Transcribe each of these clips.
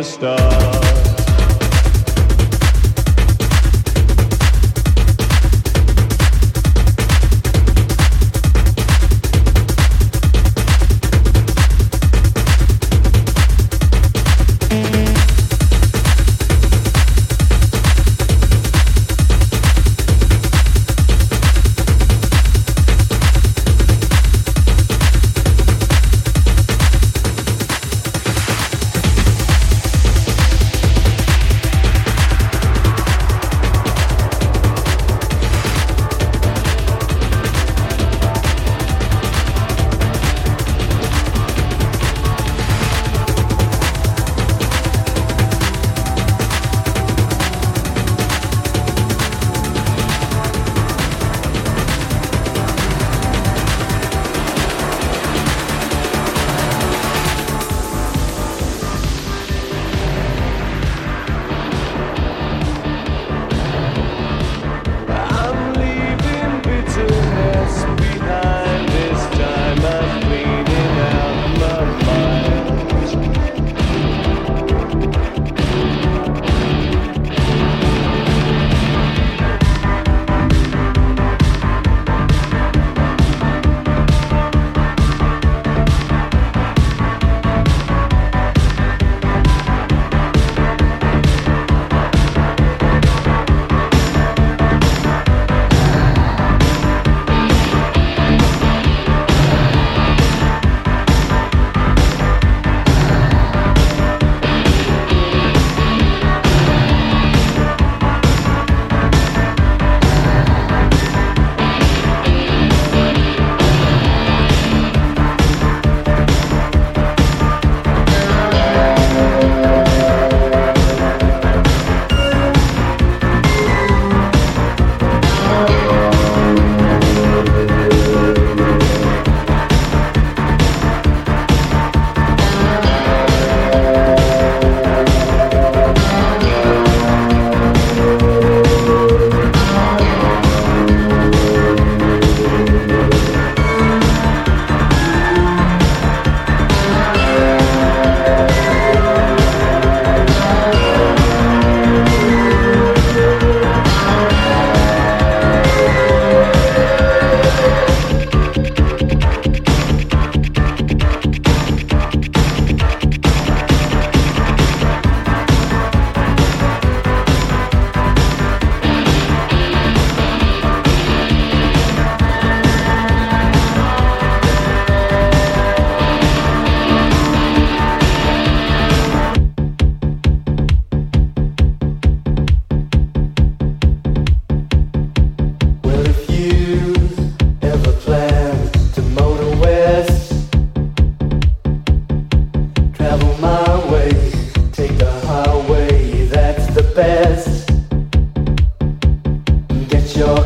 the start.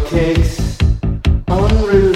cupcakes on.